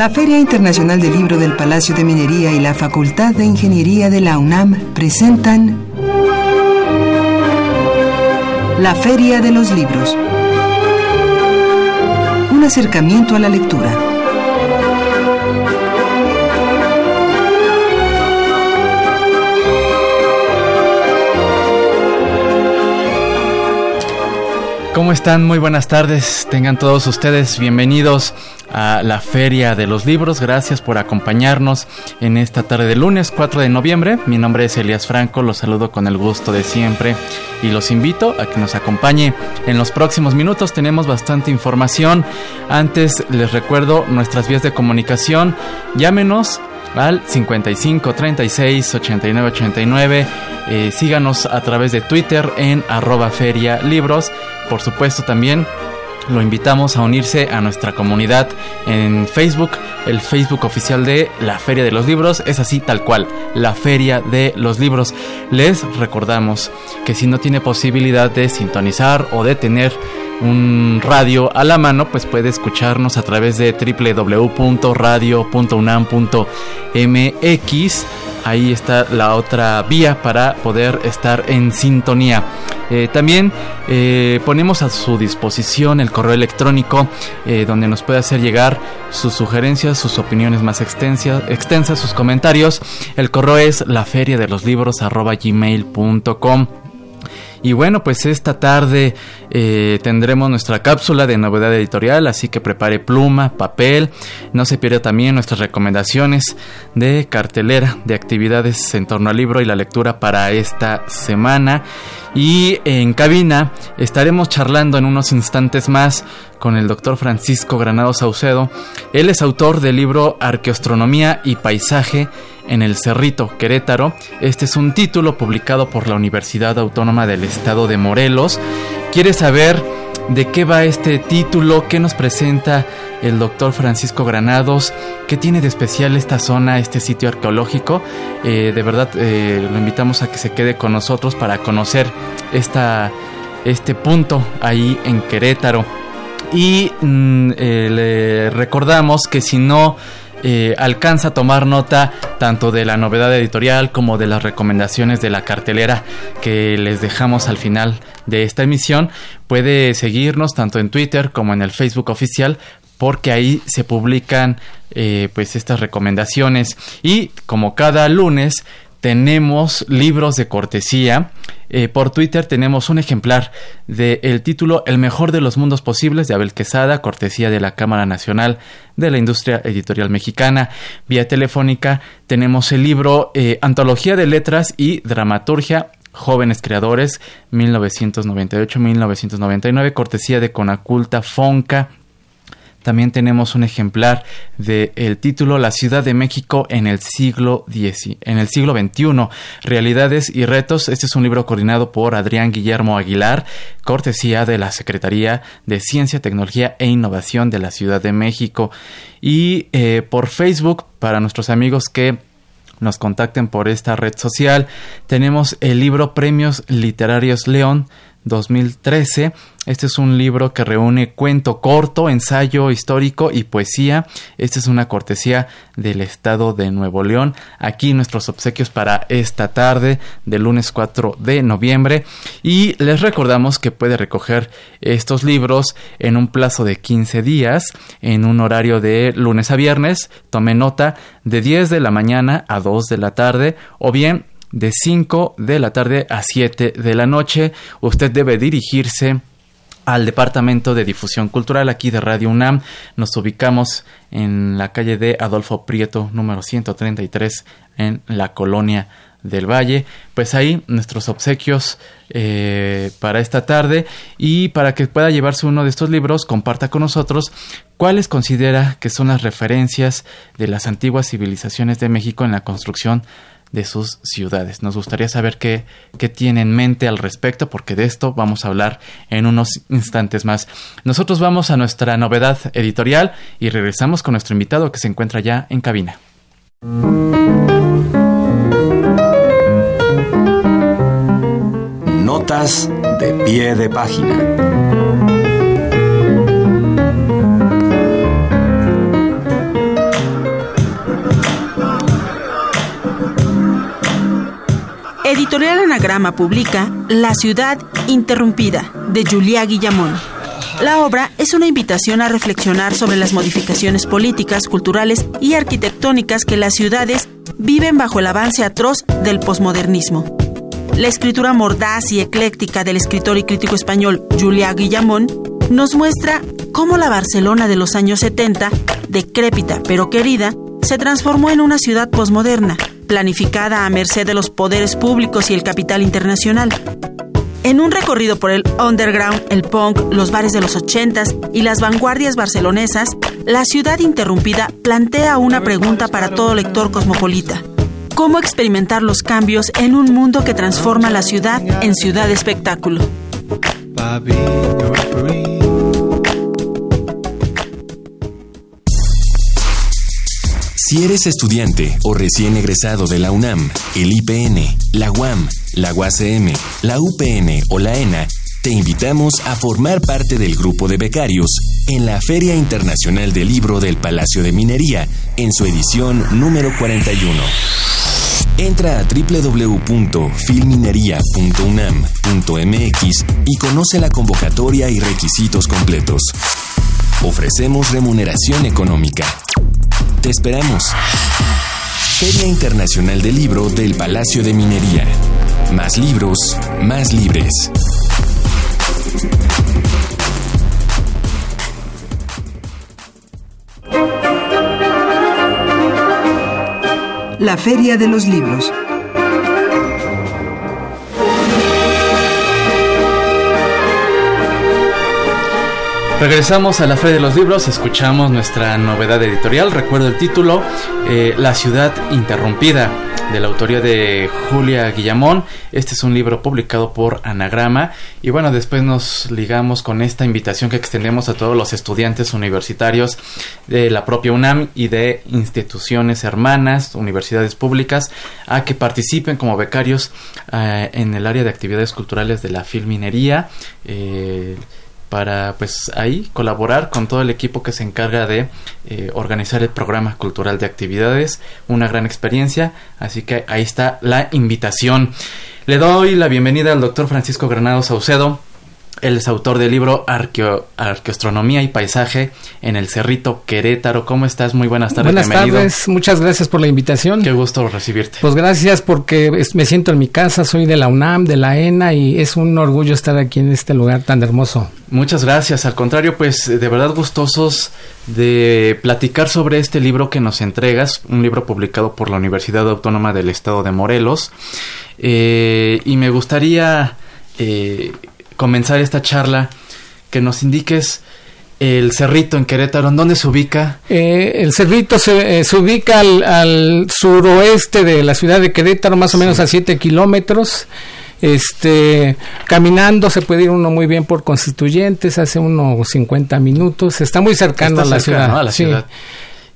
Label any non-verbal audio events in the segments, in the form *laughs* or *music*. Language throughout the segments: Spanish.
La Feria Internacional del Libro del Palacio de Minería y la Facultad de Ingeniería de la UNAM presentan La Feria de los Libros. Un acercamiento a la lectura. ¿Cómo están? Muy buenas tardes. Tengan todos ustedes bienvenidos a la Feria de los Libros. Gracias por acompañarnos en esta tarde de lunes 4 de noviembre. Mi nombre es Elias Franco, los saludo con el gusto de siempre y los invito a que nos acompañe en los próximos minutos. Tenemos bastante información. Antes les recuerdo nuestras vías de comunicación. Llámenos al 55 36 89 89. síganos a través de Twitter en arroba feria libros. Por supuesto también lo invitamos a unirse a nuestra comunidad en Facebook, el Facebook oficial de la Feria de los Libros, es así tal cual, la Feria de los Libros. Les recordamos que si no tiene posibilidad de sintonizar o de tener un radio a la mano, pues puede escucharnos a través de www.radio.unam.mx. Ahí está la otra vía para poder estar en sintonía. Eh, también eh, ponemos a su disposición el correo electrónico eh, donde nos puede hacer llegar sus sugerencias, sus opiniones más extensas, sus comentarios. El correo es la feria de los libros gmail.com. Y bueno, pues esta tarde tendremos nuestra cápsula de novedad editorial, así que prepare pluma, papel. No se pierda también nuestras recomendaciones de cartelera de actividades en torno al libro y la lectura para esta semana. Y en cabina estaremos charlando en unos instantes más con el doctor Francisco Granado Saucedo. Él es autor del libro Arqueostronomía y Paisaje en el Cerrito, Querétaro. Este es un título publicado por la Universidad Autónoma del Estado de Morelos. ¿Quieres saber de qué va este título? ¿Qué nos presenta el doctor Francisco Granados? ¿Qué tiene de especial esta zona, este sitio arqueológico? Eh, de verdad, eh, lo invitamos a que se quede con nosotros para conocer esta, este punto ahí en Querétaro. Y mm, eh, le recordamos que si no alcanza a tomar nota tanto de la novedad editorial como de las recomendaciones de la cartelera que les dejamos al final de esta emisión, puede seguirnos tanto en Twitter como en el Facebook oficial porque ahí se publican eh, pues estas recomendaciones y como cada lunes tenemos libros de cortesía. Eh, por Twitter tenemos un ejemplar del título El mejor de los mundos posibles de Abel Quesada, cortesía de la Cámara Nacional de la Industria Editorial Mexicana. Vía telefónica tenemos el libro eh, Antología de Letras y Dramaturgia Jóvenes Creadores 1998-1999, cortesía de Conaculta Fonca también tenemos un ejemplar del el título La Ciudad de México en el siglo X, en el siglo XXI, Realidades y Retos. Este es un libro coordinado por Adrián Guillermo Aguilar, cortesía de la Secretaría de Ciencia, Tecnología e Innovación de la Ciudad de México. Y eh, por Facebook, para nuestros amigos que nos contacten por esta red social, tenemos el libro Premios Literarios León 2013. Este es un libro que reúne cuento corto, ensayo histórico y poesía. Esta es una cortesía del Estado de Nuevo León. Aquí nuestros obsequios para esta tarde del lunes 4 de noviembre. Y les recordamos que puede recoger estos libros en un plazo de 15 días, en un horario de lunes a viernes. Tome nota de 10 de la mañana a 2 de la tarde o bien de 5 de la tarde a 7 de la noche. Usted debe dirigirse al Departamento de Difusión Cultural aquí de Radio UNAM. Nos ubicamos en la calle de Adolfo Prieto, número 133, en la colonia del Valle. Pues ahí nuestros obsequios eh, para esta tarde y para que pueda llevarse uno de estos libros, comparta con nosotros cuáles considera que son las referencias de las antiguas civilizaciones de México en la construcción de sus ciudades. Nos gustaría saber qué, qué tiene en mente al respecto, porque de esto vamos a hablar en unos instantes más. Nosotros vamos a nuestra novedad editorial y regresamos con nuestro invitado que se encuentra ya en cabina. Notas de pie de página. Editorial Anagrama publica La ciudad interrumpida de Julia Guillamón. La obra es una invitación a reflexionar sobre las modificaciones políticas, culturales y arquitectónicas que las ciudades viven bajo el avance atroz del posmodernismo. La escritura mordaz y ecléctica del escritor y crítico español Julia Guillamón nos muestra cómo la Barcelona de los años 70, decrépita pero querida, se transformó en una ciudad posmoderna, planificada a merced de los poderes públicos y el capital internacional. En un recorrido por el underground, el punk, los bares de los ochentas y las vanguardias barcelonesas, la ciudad interrumpida plantea una pregunta para todo lector cosmopolita. ¿Cómo experimentar los cambios en un mundo que transforma la ciudad en ciudad espectáculo? Si eres estudiante o recién egresado de la UNAM, el IPN, la UAM, la UACM, la UPN o la ENA, te invitamos a formar parte del grupo de becarios en la Feria Internacional del Libro del Palacio de Minería en su edición número 41. Entra a www.filminería.unam.mx y conoce la convocatoria y requisitos completos. Ofrecemos remuneración económica. Te esperamos. Feria Internacional del Libro del Palacio de Minería. Más libros, más libres. La Feria de los Libros. Regresamos a la Feria de los Libros, escuchamos nuestra novedad editorial, recuerdo el título, eh, La ciudad interrumpida, de la autoría de Julia Guillamón. Este es un libro publicado por Anagrama y bueno, después nos ligamos con esta invitación que extendemos a todos los estudiantes universitarios de la propia UNAM y de instituciones hermanas, universidades públicas, a que participen como becarios eh, en el área de actividades culturales de la filminería. Eh, para pues ahí colaborar con todo el equipo que se encarga de eh, organizar el programa cultural de actividades. Una gran experiencia así que ahí está la invitación. Le doy la bienvenida al doctor Francisco Granado Saucedo él es autor del libro Arqueo, Arqueoastronomía y Paisaje en el Cerrito Querétaro. ¿Cómo estás? Muy buenas tardes. Buenas tardes, muchas gracias por la invitación. Qué gusto recibirte. Pues gracias porque me siento en mi casa, soy de la UNAM, de la ENA y es un orgullo estar aquí en este lugar tan hermoso. Muchas gracias. Al contrario, pues de verdad gustosos de platicar sobre este libro que nos entregas, un libro publicado por la Universidad Autónoma del Estado de Morelos. Eh, y me gustaría eh, comenzar esta charla, que nos indiques el Cerrito en Querétaro, ¿en dónde se ubica? Eh, el Cerrito se, eh, se ubica al, suroeste de la ciudad de Querétaro, más o menos a 7 kilómetros. Este, caminando se puede ir uno muy bien por Constituyentes, hace unos 50 minutos, está muy cercano a la ciudad. A la ciudad.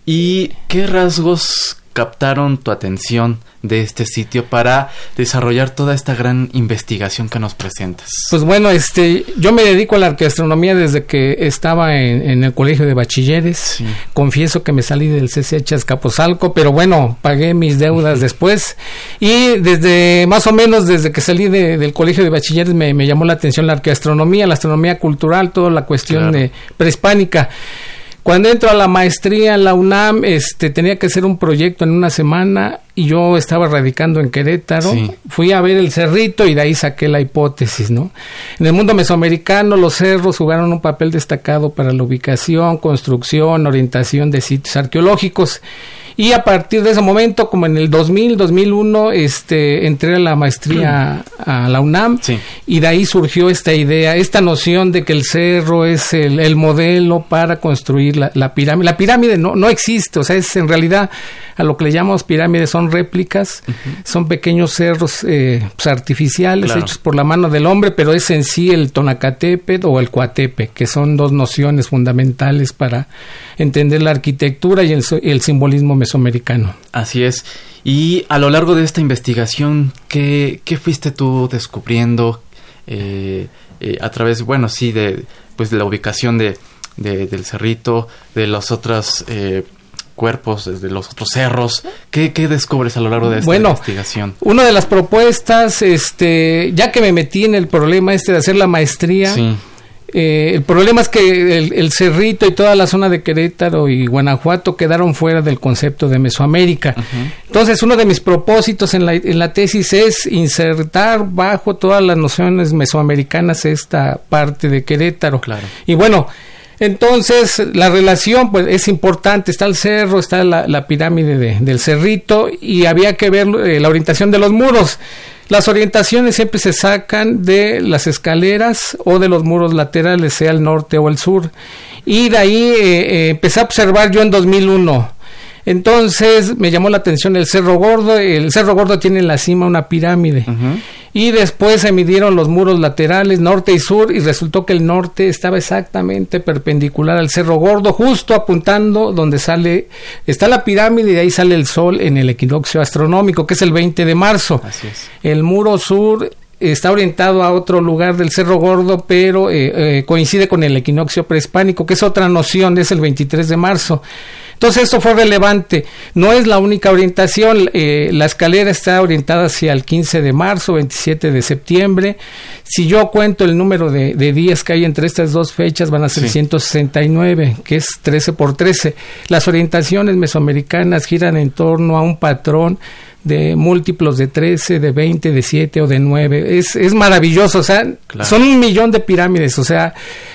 ¿Y qué rasgos captaron tu atención de este sitio para desarrollar toda esta gran investigación que nos presentas? Pues bueno, este, yo me dedico a la arqueastronomía desde que estaba en, el colegio de bachilleres. Confieso que me salí del CCH Azcapotzalco, pero bueno, pagué mis deudas después. Y desde, más o menos desde que salí del colegio de bachilleres me, llamó la atención la arqueastronomía, la astronomía cultural, toda la cuestión de prehispánica. Cuando entro a la maestría en la UNAM, este, tenía que hacer un proyecto en una semana y yo estaba radicando en Querétaro. Fui a ver el cerrito y de ahí saqué la hipótesis, ¿no? En el mundo mesoamericano, los cerros jugaron un papel destacado para la ubicación, construcción, orientación de sitios arqueológicos. Y a partir de ese momento, como en el 2000, 2001, este, entré a la maestría *clears throat* a la UNAM y de ahí surgió esta idea, esta noción de que el cerro es el, modelo para construir la, pirámide. La pirámide no, no existe, o sea, es en realidad a lo que le llamamos pirámides son réplicas, son pequeños cerros eh, pues, artificiales hechos por la mano del hombre, pero es en sí el Tonacatépetl o el Coatepe, que son dos nociones fundamentales para entender la arquitectura y el, simbolismo mesoamericano. Así es. Y a lo largo de esta investigación, ¿qué, qué fuiste tú descubriendo eh, eh, a través, bueno, sí, de, pues, de la ubicación de, del cerrito, de las otras eh, cuerpos desde los otros cerros. ¿Qué, qué descubres a lo largo de esta bueno, investigación? Una de las propuestas, este, ya que me metí en el problema este de hacer la maestría, Sí. eh, el problema es que el, el Cerrito y toda la zona de Querétaro y Guanajuato quedaron fuera del concepto de Mesoamérica. Entonces, uno de mis propósitos en la, en la tesis es insertar bajo todas las nociones mesoamericanas esta parte de Querétaro. Claro. Y bueno, entonces la relación pues es importante, está el cerro, está la, la pirámide de- del cerrito y había que ver eh, la orientación de los muros. Las orientaciones siempre se sacan de las escaleras o de los muros laterales, sea el norte o el sur. Y de ahí eh, eh, empecé a observar yo en 2001. Entonces me llamó la atención el Cerro Gordo. El Cerro Gordo tiene en la cima una pirámide. Y después se midieron los muros laterales, norte y sur, y resultó que el norte estaba exactamente perpendicular al Cerro Gordo, justo apuntando donde sale, está la pirámide y de ahí sale el sol en el equinoccio astronómico, que es el 20 de marzo. Así es. El muro sur está orientado a otro lugar del Cerro Gordo, pero eh, eh, coincide con el equinoccio prehispánico, que es otra noción, es el 23 de marzo. Entonces esto fue relevante. No es la única orientación. eh, la escalera está orientada hacia el 15 de marzo, 27 de septiembre. Si yo cuento el número de, de días que hay entre estas dos fechas, van a ser Sí. 169, que es 13 por 13. Las orientaciones mesoamericanas giran en torno a un patrón de múltiplos de 13, de 20, de 7 o de 9. Es, es maravilloso, o sea, Claro. son un millón de pirámides, o sea,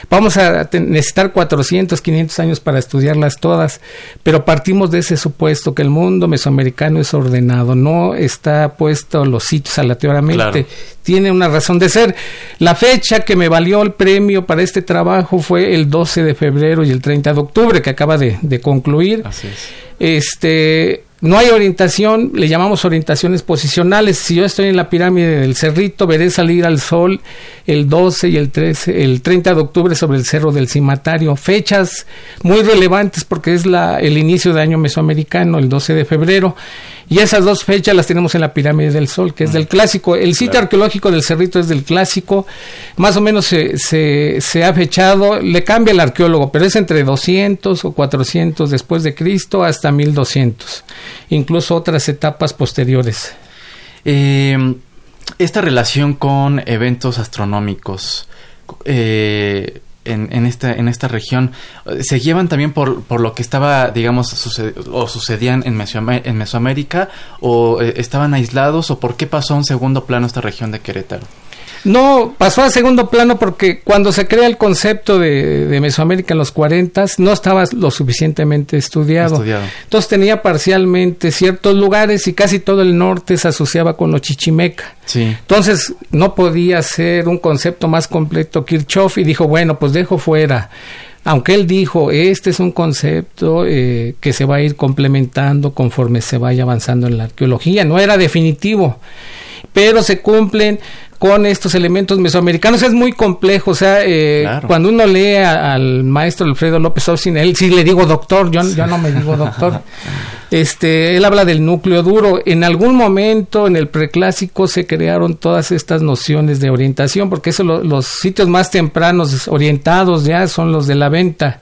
vamos a necesitar 400, 500 años para estudiarlas todas, pero partimos de ese supuesto que el mundo mesoamericano es ordenado, no está puesto los sitios aleatoriamente, Claro. tiene una razón de ser. La fecha que me valió el premio para este trabajo fue el 12 de febrero y el 30 de octubre, que acaba de, de concluir. Así es. Este, no hay orientación, le llamamos orientaciones posicionales. Si yo estoy en la pirámide del Cerrito, veré salir al sol el 12 y el 13, el 30 de octubre sobre el Cerro del Cimatario. Fechas muy relevantes porque es la, el inicio de año mesoamericano, el 12 de febrero. Y esas dos fechas las tenemos en la pirámide del Sol, que es del clásico. El sitio arqueológico del Cerrito es del clásico. Más o menos se, se, se ha fechado, le cambia el arqueólogo, pero es entre 200 o 400 después de Cristo hasta 1200. Incluso otras etapas posteriores. Eh, esta relación con eventos astronómicos eh, en, en esta, en esta región se llevan también por, por lo que estaba, digamos, o sucedían en, en Mesoamérica o eh, estaban aislados o por qué pasó a un segundo plano esta región de Querétaro. No, pasó a segundo plano porque cuando se crea el concepto de, de Mesoamérica en los 40 no estaba lo suficientemente estudiado. Estudiado. Entonces tenía parcialmente ciertos lugares y casi todo el norte se asociaba con los chichimeca. Sí. Entonces no podía ser un concepto más completo Kirchhoff y dijo, bueno, pues dejo fuera. Aunque él dijo, este es un concepto eh, que se va a ir complementando conforme se vaya avanzando en la arqueología, no era definitivo, pero se cumplen con estos elementos mesoamericanos. Es muy complejo, o sea, eh, Claro. cuando uno lee a- al maestro Alfredo López Austin, él sí le digo doctor, yo, yo no me digo doctor. *laughs* Este, él habla del núcleo duro. En algún momento en el preclásico se crearon todas estas nociones de orientación, porque eso lo- los sitios más tempranos orientados ya son los de la venta.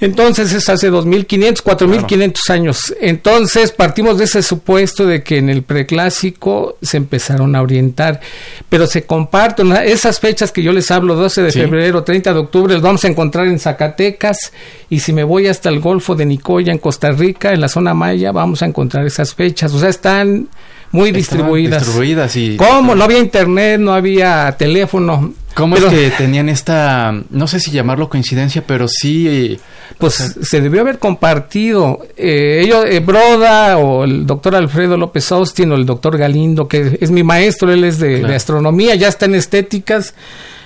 Entonces es hace 2500, 4500 años. Entonces partimos de ese supuesto de que en el preclásico se empezaron a orientar, pero se comparten esas fechas que yo les hablo, 12 de Sí. febrero, 30 de octubre, los vamos a encontrar en Zacatecas y si me voy hasta el Golfo de Nicoya en Costa Rica, en la zona maya, vamos a encontrar esas fechas, o sea, están muy distribuidas. distribuidas y ¿Cómo? No había internet, no había teléfono. ¿Cómo Pero- es que tenían esta, no sé si llamarlo coincidencia, pero sí, pues se debió haber compartido. Eh, ellos, eh, Broda o el doctor Alfredo López Austin o el doctor Galindo, que es mi maestro, él es de, Claro. de astronomía, ya está en estéticas.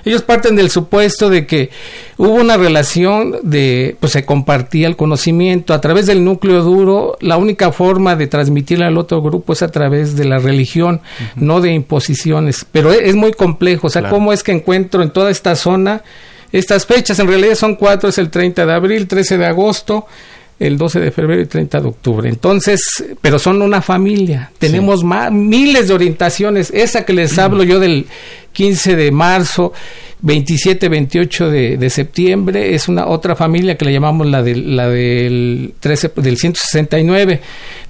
Ellos parten del supuesto de que hubo una relación de, pues se compartía el conocimiento a través del núcleo duro. La única forma de transmitirle al otro grupo es a través de la religión, no de imposiciones. Pero es, es muy complejo. O sea, Claro. ¿cómo es que encuentro en toda esta zona estas fechas? En realidad son cuatro: es el 30 de abril, 13 de agosto, el 12 de febrero y 30 de octubre. Entonces, pero son una familia. Tenemos ma- miles de orientaciones. Esa que les hablo yo del 15 de marzo, 27, 28 de, de, septiembre es una otra familia que le llamamos la, de, la del, 13, del 169.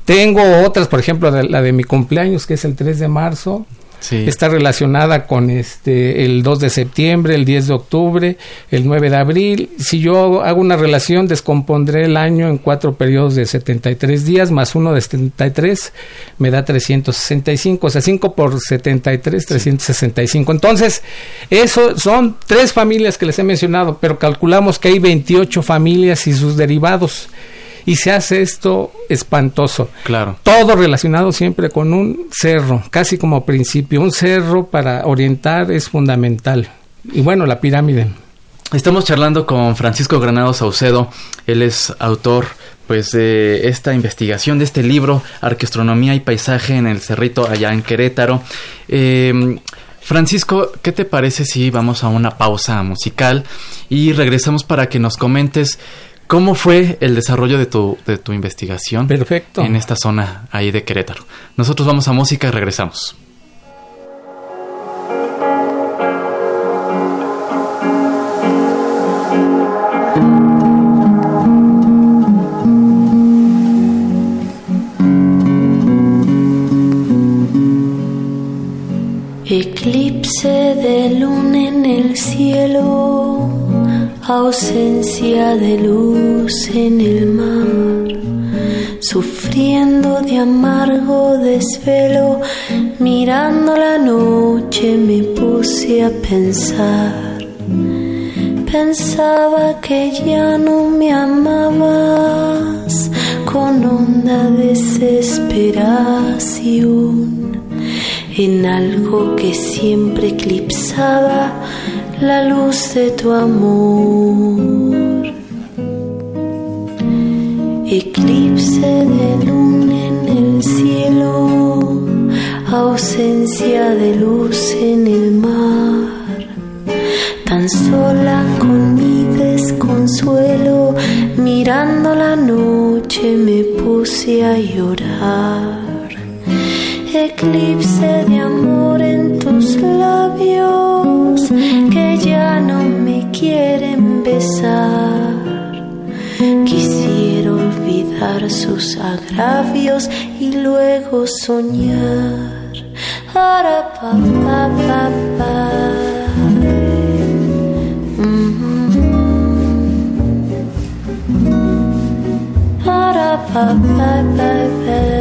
Tengo otras, por ejemplo, la de mi cumpleaños, que es el 3 de marzo. Está relacionada con este el 2 de septiembre, el 10 de octubre, el 9 de abril. Si yo hago una relación, descompondré el año en cuatro periodos de 73 días, más uno de 73, me da 365. O sea, 5 por 73, 365. Entonces, eso son tres familias que les he mencionado, pero calculamos que hay 28 familias y sus derivados y se hace esto espantoso. Claro. Todo relacionado siempre con un cerro, casi como principio. Un cerro para orientar es fundamental. Y bueno, la pirámide. Estamos charlando con Francisco Granado Saucedo. Él es autor pues de esta investigación de este libro Arqueastronomía y Paisaje en el Cerrito allá en Querétaro. Eh, Francisco, ¿qué te parece si vamos a una pausa musical y regresamos para que nos comentes ¿Cómo fue el desarrollo de tu, de tu investigación? Perfecto. En esta zona ahí de Querétaro. Nosotros vamos a música y regresamos. Eclipse de luna en el cielo ausencia de luz en el mar, sufriendo de amargo desvelo, mirando la noche me puse a pensar. Pensaba que ya no me amabas con honda desesperación en algo que siempre eclipsaba la luz de tu amor. Eclipse de luna en el cielo, ausencia de luz en el mar. Tan sola con mi desconsuelo, mirando la noche me puse a llorar. Eclipse de amor en tus labios quieren besar. Quisiera olvidar sus agravios y luego soñar. Para pa pa pa pa. Pa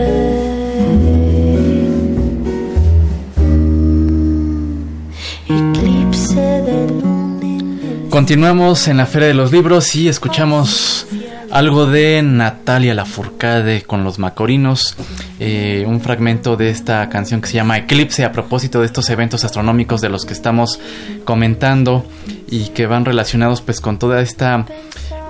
Continuamos en la Feria de los Libros y escuchamos algo de Natalia Lafourcade con los Macorinos, eh, un fragmento de esta canción que se llama Eclipse a propósito de estos eventos astronómicos de los que estamos comentando y que van relacionados pues con toda esta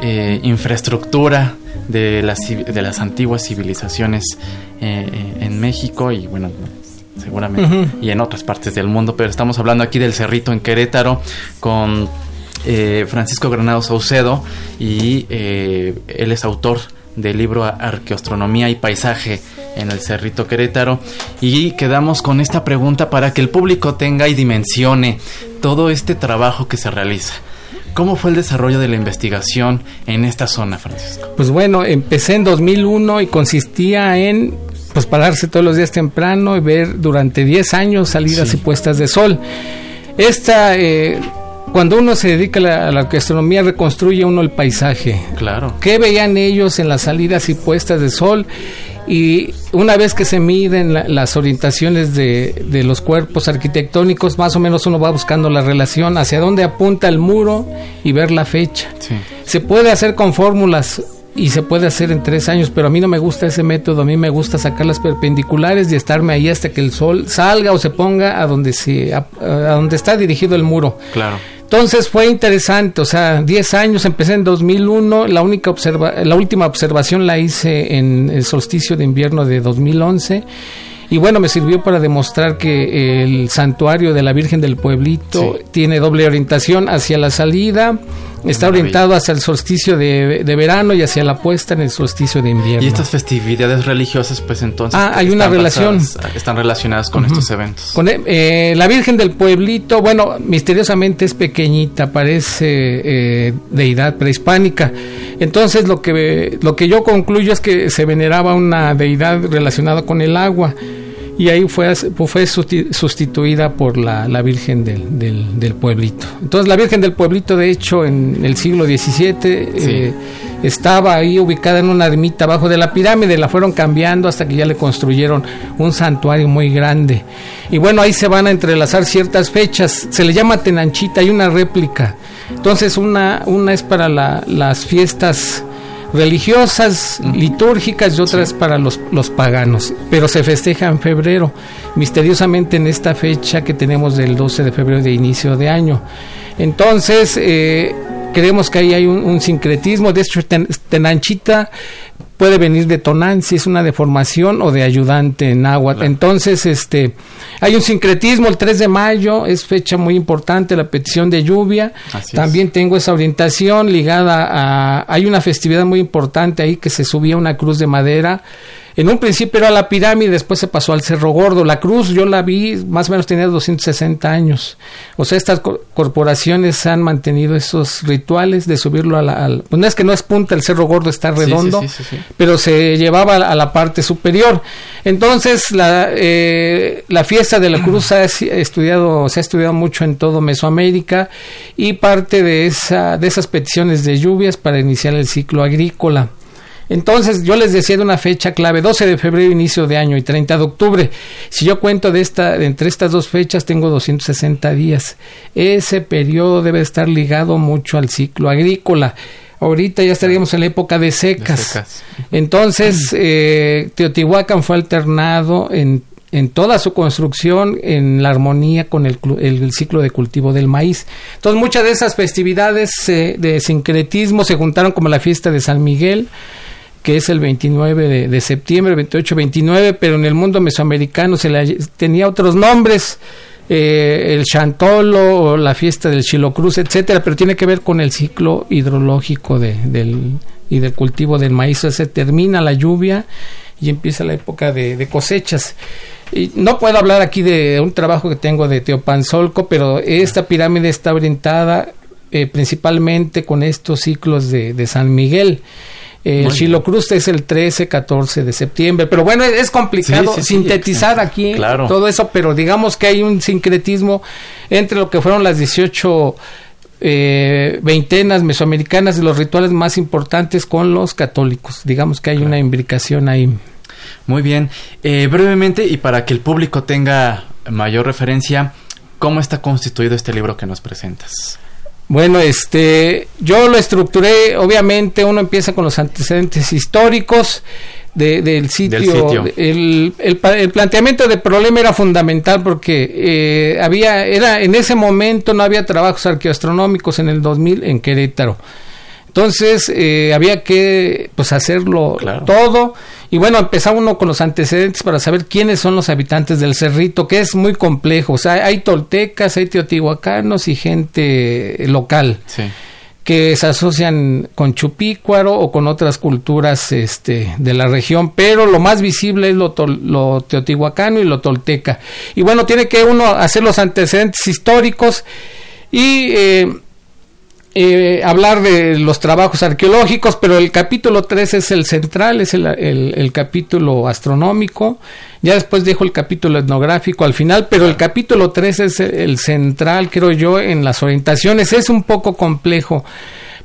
eh, infraestructura de las, de las antiguas civilizaciones eh, en México y bueno seguramente y en otras partes del mundo pero estamos hablando aquí del Cerrito en Querétaro con eh, Francisco Granado Saucedo y eh, él es autor del libro Arqueoastronomía y Paisaje en el Cerrito Querétaro y quedamos con esta pregunta para que el público tenga y dimensione todo este trabajo que se realiza. ¿Cómo fue el desarrollo de la investigación en esta zona, Francisco? Pues bueno, empecé en 2001 y consistía en pues pararse todos los días temprano y ver durante 10 años salidas y puestas de sol. Esta eh, cuando uno se dedica a la, gastronomía reconstruye uno el paisaje. Claro. ¿Qué veían ellos en las salidas y puestas de sol? Y una vez que se miden las orientaciones de, de, los cuerpos arquitectónicos, más o menos uno va buscando la relación hacia dónde apunta el muro y ver la fecha. Se puede hacer con fórmulas y se puede hacer en tres años, pero a mí no me gusta ese método, a mí me gusta sacar las perpendiculares y estarme ahí hasta que el sol salga o se ponga a donde, se, a donde está dirigido el muro. Claro. Entonces fue interesante, o sea, 10 años, empecé en 2001, la, única observa la última observación la hice en el solsticio de invierno de 2011 Y bueno, me sirvió para demostrar que el santuario de la Virgen del Pueblito tiene doble orientación hacia la salida Está orientado hacia el solsticio de, verano y hacia la puesta en el solsticio de invierno. Y estas festividades religiosas, pues entonces... Ah, hay una relación. están relacionadas con estos eventos. Con, eh, la Virgen del Pueblito, bueno, misteriosamente es pequeñita, parece eh, deidad prehispánica. Entonces lo que, lo que yo concluyo es que se veneraba una deidad relacionada con el agua y ahí fue, fue sustituida por la, la Virgen del, del, Pueblito. Entonces la Virgen del Pueblito, de hecho, en el siglo XVII eh, estaba ahí ubicada en una ermita abajo de la pirámide, la fueron cambiando hasta que ya le construyeron un santuario muy grande. Y bueno, ahí se van a entrelazar ciertas fechas, se le llama Tenanchita, hay una réplica. Entonces una, una es para las fiestas religiosas, litúrgicas y otras para los, los paganos, pero se festeja en febrero, misteriosamente en esta fecha que tenemos del 12 de febrero de inicio de año. Entonces, eh, creemos que ahí hay un, sincretismo, de hecho Tenanchita puede venir de tonan si es una deformación o de ayudante en agua. Entonces, este, hay un sincretismo, el 3 de mayo es fecha muy importante, la petición de lluvia. También tengo esa orientación ligada a, hay una festividad muy importante ahí que se subía una cruz de madera en un principio era la pirámide, después se pasó al Cerro Gordo. La cruz yo la vi, más o menos tenía 260 años. O sea, estas corporaciones han mantenido esos rituales de subirlo a la... pues no es que no es punta, el Cerro Gordo está redondo, pero se llevaba a la parte superior. Entonces, la, eh, la fiesta de la cruz ha estudiado, se ha estudiado mucho en todo Mesoamérica y parte de, esa, de esas peticiones de lluvias para iniciar el ciclo agrícola. Entonces, yo les decía de una fecha clave, 12 de febrero, inicio de año, y 30 de octubre. Si yo cuento de esta, entre estas dos fechas, tengo 260 días. Ese periodo debe estar ligado mucho al ciclo agrícola. Ahorita ya estaríamos en la época de secas. Entonces, *clears throat* eh, Teotihuacán fue alternado en, en, toda su construcción en la armonía con el, el, ciclo de cultivo del maíz. Entonces, muchas de esas festividades eh, de sincretismo se juntaron como la fiesta de San Miguel, que es el 29 de, septiembre, 28-29, pero en el mundo mesoamericano se le tenía otros nombres, eh, el Chantolo o la fiesta del Chilocruz, etcétera, pero tiene que ver con el ciclo hidrológico de, del, y del cultivo del maíz. se termina la lluvia y empieza la época de, cosechas. Y no puedo hablar aquí de un trabajo que tengo de Teopanzolco, pero esta pirámide está orientada eh, principalmente con estos ciclos de, de San Miguel. El Chilo Cruz es el 13, 14 de septiembre. Pero bueno, es complicado sintetizar aquí todo eso, pero digamos que hay un sincretismo entre lo que fueron las 18 eh, veintenas mesoamericanas y los rituales más importantes con los católicos. Digamos que hay una imbricación ahí. Muy bien. Eh, brevemente, y para que el público tenga mayor referencia, ¿cómo está constituido este libro que nos presentas? Bueno, este, yo lo estructuré, obviamente uno empieza con los antecedentes históricos del sitio. El, el, planteamiento del problema era fundamental porque eh, había, era, en ese momento no había trabajos arqueoastronómicos en el 2000 en Querétaro. Entonces eh, había que pues hacerlo todo y bueno, empezaba uno con los antecedentes para saber quiénes son los habitantes del cerrito, que es muy complejo. O sea, hay toltecas, hay teotihuacanos y gente local. que se asocian con Chupícuaro o con otras culturas este, de la región, pero lo más visible es lo, lo, teotihuacano y lo tolteca. Y bueno, tiene que uno hacer los antecedentes históricos y eh, eh, hablar de los trabajos arqueológicos, pero el capítulo 3 es el central, es el, capítulo astronómico. Ya después dejo el capítulo etnográfico al final, pero el capítulo 3 es el central, creo yo, en las orientaciones. Es un poco complejo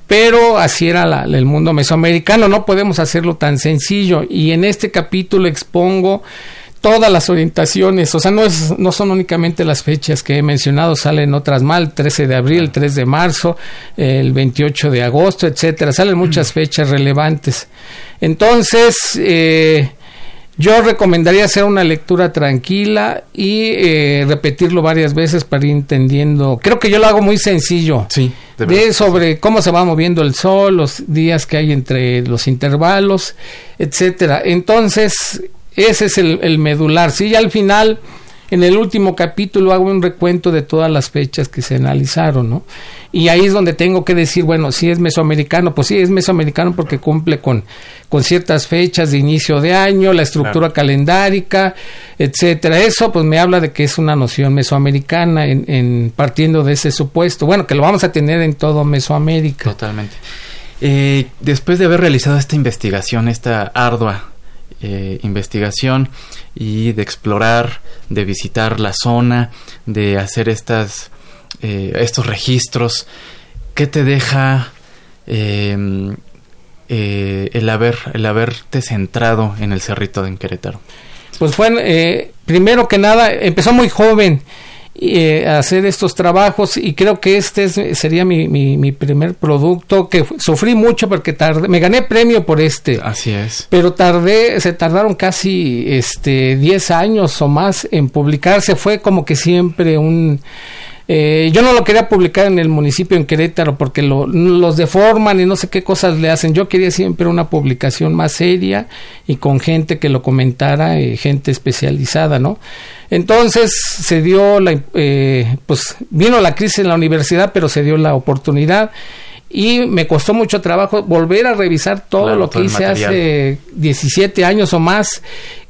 pero así era el mundo mesoamericano, no podemos hacerlo tan sencillo y en este capítulo expongo todas las orientaciones, o sea, no, es, no son únicamente las fechas que he mencionado, salen otras mal, el 13 de abril, el 3 de marzo, el 28 de agosto, etcétera, salen muchas fechas relevantes. Entonces, eh, yo recomendaría hacer una lectura tranquila y eh, repetirlo varias veces para ir entendiendo. Creo que yo lo hago muy sencillo. Sí. De, sobre cómo se va moviendo el sol, los días que hay entre los intervalos, etcétera. Entonces, ese es el, el medular. Sí, ya al final en el último capítulo hago un recuento de todas las fechas que se analizaron, ¿no? Y ahí es donde tengo que decir, bueno, si es mesoamericano, pues sí, es mesoamericano porque cumple con, con ciertas fechas de inicio de año, la estructura calendárica, etcétera. Eso pues me habla de que es una noción mesoamericana en, en partiendo de ese supuesto. Bueno, que lo vamos a tener en todo Mesoamérica. Totalmente. Eh, después de haber realizado esta investigación, esta ardua eh, investigación y de explorar, de visitar la zona, de hacer estas, eh, estos registros, ¿qué te deja eh, eh, el, haber, el haberte centrado en el Cerrito de Querétaro? Pues fue, eh, primero que nada, empezó muy joven eh, hacer estos trabajos y creo que este es- sería mi, mi, mi primer producto que sufrí mucho porque tardé, me gané premio por este. Así es. Pero tardé, se tardaron casi este 10 años o más en publicarse. Fue como que siempre un... eh, yo no lo quería publicar en el municipio en Querétaro porque lo- los deforman y no sé qué cosas le hacen. Yo quería siempre una publicación más seria y con gente que lo comentara, eh, gente especializada, ¿no? Entonces se dio la, eh, pues vino la crisis en la universidad, pero se dio la oportunidad y me costó mucho trabajo volver a revisar todo Claro, lo que hice hace 17 años o más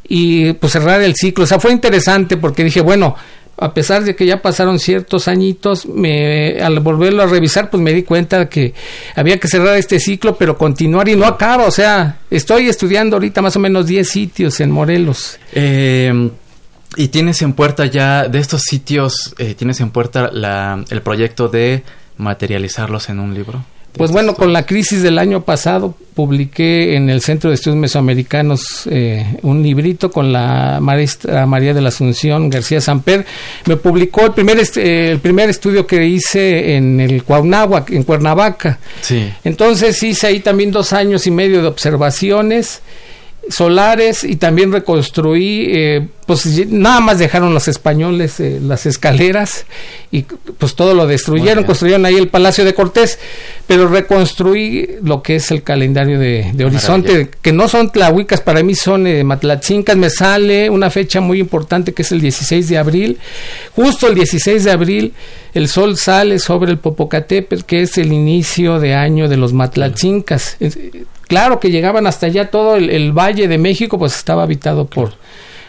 y pues cerrar el ciclo. O sea, fue interesante porque dije, bueno, a pesar de que ya pasaron ciertos añitos, me, al volverlo a revisar, pues me di cuenta que había que cerrar este ciclo, pero continuar y no acaba. O sea, estoy estudiando ahorita más o menos 10 sitios en Morelos. Eh, y tienes en puerta ya de estos sitios, eh, tienes en puerta la, el proyecto de materializarlos en un libro. Pues bueno, con la crisis del año pasado publiqué en el Centro de Estudios Mesoamericanos eh, un librito con la maestra María de la Asunción García Samper. Me publicó el primer, eh, el primer estudio que hice en el Cuauhnáhuac, en Cuernavaca. Sí. Entonces hice ahí también dos años y medio de observaciones solares y también reconstruí, eh, pues nada más dejaron los españoles eh, las escaleras y pues todo lo destruyeron, construyeron ahí el Palacio de Cortés, pero reconstruí lo que es el calendario de, de Horizonte, Maravilla. que no son tlahuicas, para mí son eh, matlatzincas, me sale una fecha muy importante que es el 16 de abril, justo el 16 de abril el sol sale sobre el Popocatépetl, que es el inicio de año de los matlatzincas. Claro que llegaban hasta allá todo el, el Valle de México, pues estaba habitado por,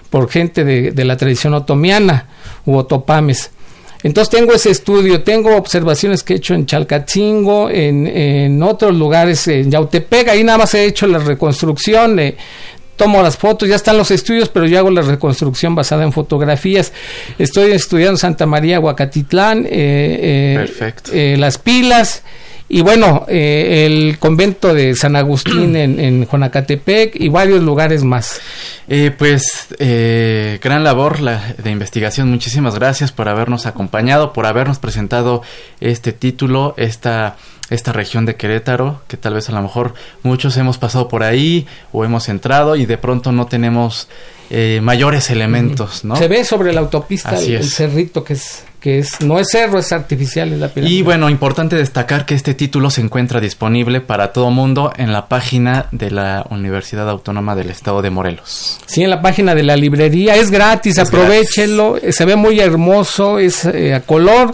por gente de, de la tradición otomiana u otopames. Entonces tengo ese estudio, tengo observaciones que he hecho en Chalcatzingo, en, en otros lugares, en Yautepec, ahí nada más he hecho la reconstrucción, eh, tomo las fotos, ya están los estudios, pero yo hago la reconstrucción basada en fotografías. Estoy estudiando Santa María, Huacatitlán, eh, eh, eh, las pilas. Y bueno, eh, el convento de San Agustín *clears throat* en, en Jonacatepec y varios lugares más. Eh, pues eh, gran labor la, de investigación. Muchísimas gracias por habernos acompañado, por habernos presentado este título, esta, esta región de Querétaro, que tal vez a lo mejor muchos hemos pasado por ahí o hemos entrado y de pronto no tenemos eh, mayores elementos, ¿no? Se ve sobre la autopista el, el cerrito que es, que es, no es cerro, es artificial, es la pirámide. Y bueno, importante destacar que este título se encuentra disponible para todo mundo en la página de la Universidad Autónoma del Estado de Morelos. Sí, en la página de la librería. Es gratis, Es aprovechenlo. Se ve muy hermoso, es eh, a color.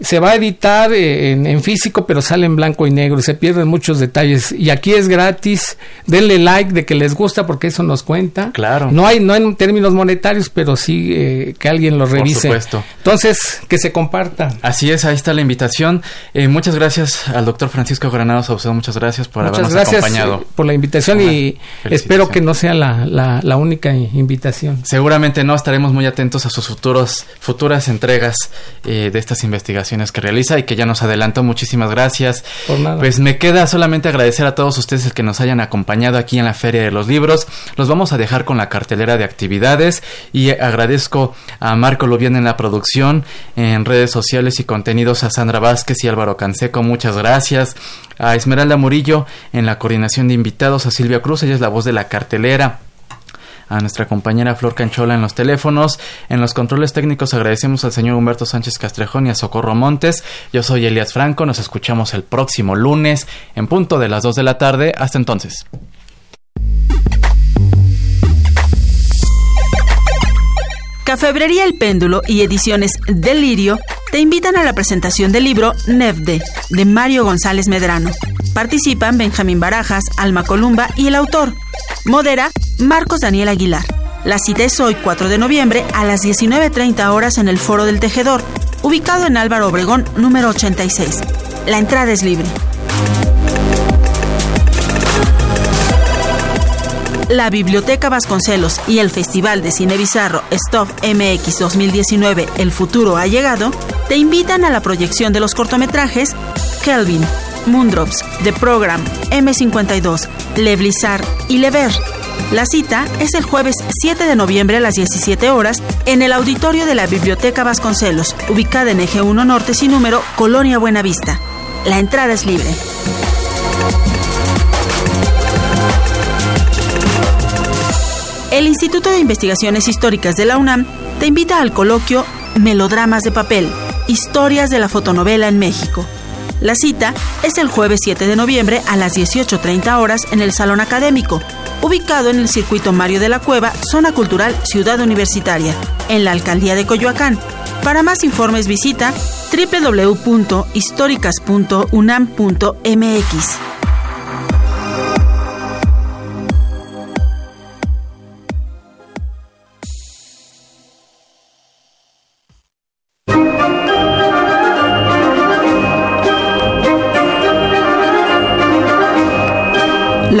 Se va a editar eh, en, en físico, pero sale en blanco y negro y se pierden muchos detalles. Y aquí es gratis. Denle like de que les gusta porque eso nos cuenta. Claro. No hay, no en términos monetarios, pero sí eh, que alguien lo revise. supuesto. Entonces, que se comparta. Así es, ahí está la invitación. Eh, muchas gracias al doctor Francisco Granados Saucedo, muchas gracias por Muchas habernos gracias acompañado. por la invitación Ajá, y espero que no sea la, la, la única invitación. Seguramente no, estaremos muy atentos a sus futuros, futuras entregas eh, de estas investigaciones que realiza y que ya nos adelantó. Muchísimas gracias. Por nada. Pues me queda solamente agradecer a todos ustedes el que nos hayan acompañado aquí en la Feria de los Libros. Los vamos a dejar con la cartelera de actividades y agradezco a Marco Lubián en la producción, en redes sociales y contenidos, a Sandra Vázquez y Álvaro Canseco. Muchas gracias. A Esmeralda Murillo en la coordinación de invitados, a Silvia Cruz, ella es la voz de la cartelera a nuestra compañera Flor Canchola en los teléfonos. En los controles técnicos agradecemos al señor Humberto Sánchez Castrejón y a Socorro Montes. Yo soy Elias Franco, nos escuchamos el próximo lunes en punto de las 2 de la tarde. Hasta entonces. Cafebrería El Péndulo y Ediciones Delirio te invitan a la presentación del libro Nevde, de Mario González Medrano. Participan Benjamín Barajas, Alma Columba y el autor. Modera Marcos Daniel Aguilar. La cita es hoy, 4 de noviembre, a las 19.30 horas en el Foro del Tejedor, ubicado en Álvaro Obregón, número 86. La entrada es libre. La Biblioteca Vasconcelos y el Festival de Cine Bizarro Stop MX 2019 El futuro ha llegado te invitan a la proyección de los cortometrajes Kelvin, Moondrops, The Program, M52, Le Blizzard y Le Ver. La cita es el jueves 7 de noviembre a las 17 horas en el auditorio de la Biblioteca Vasconcelos, ubicada en Eje 1 Norte sin número, Colonia Buenavista. La entrada es libre. El Instituto de Investigaciones Históricas de la UNAM te invita al coloquio Melodramas de Papel, Historias de la Fotonovela en México. La cita es el jueves 7 de noviembre a las 18.30 horas en el Salón Académico, ubicado en el Circuito Mario de la Cueva, Zona Cultural Ciudad Universitaria, en la Alcaldía de Coyoacán. Para más informes visita www.históricas.unam.mx.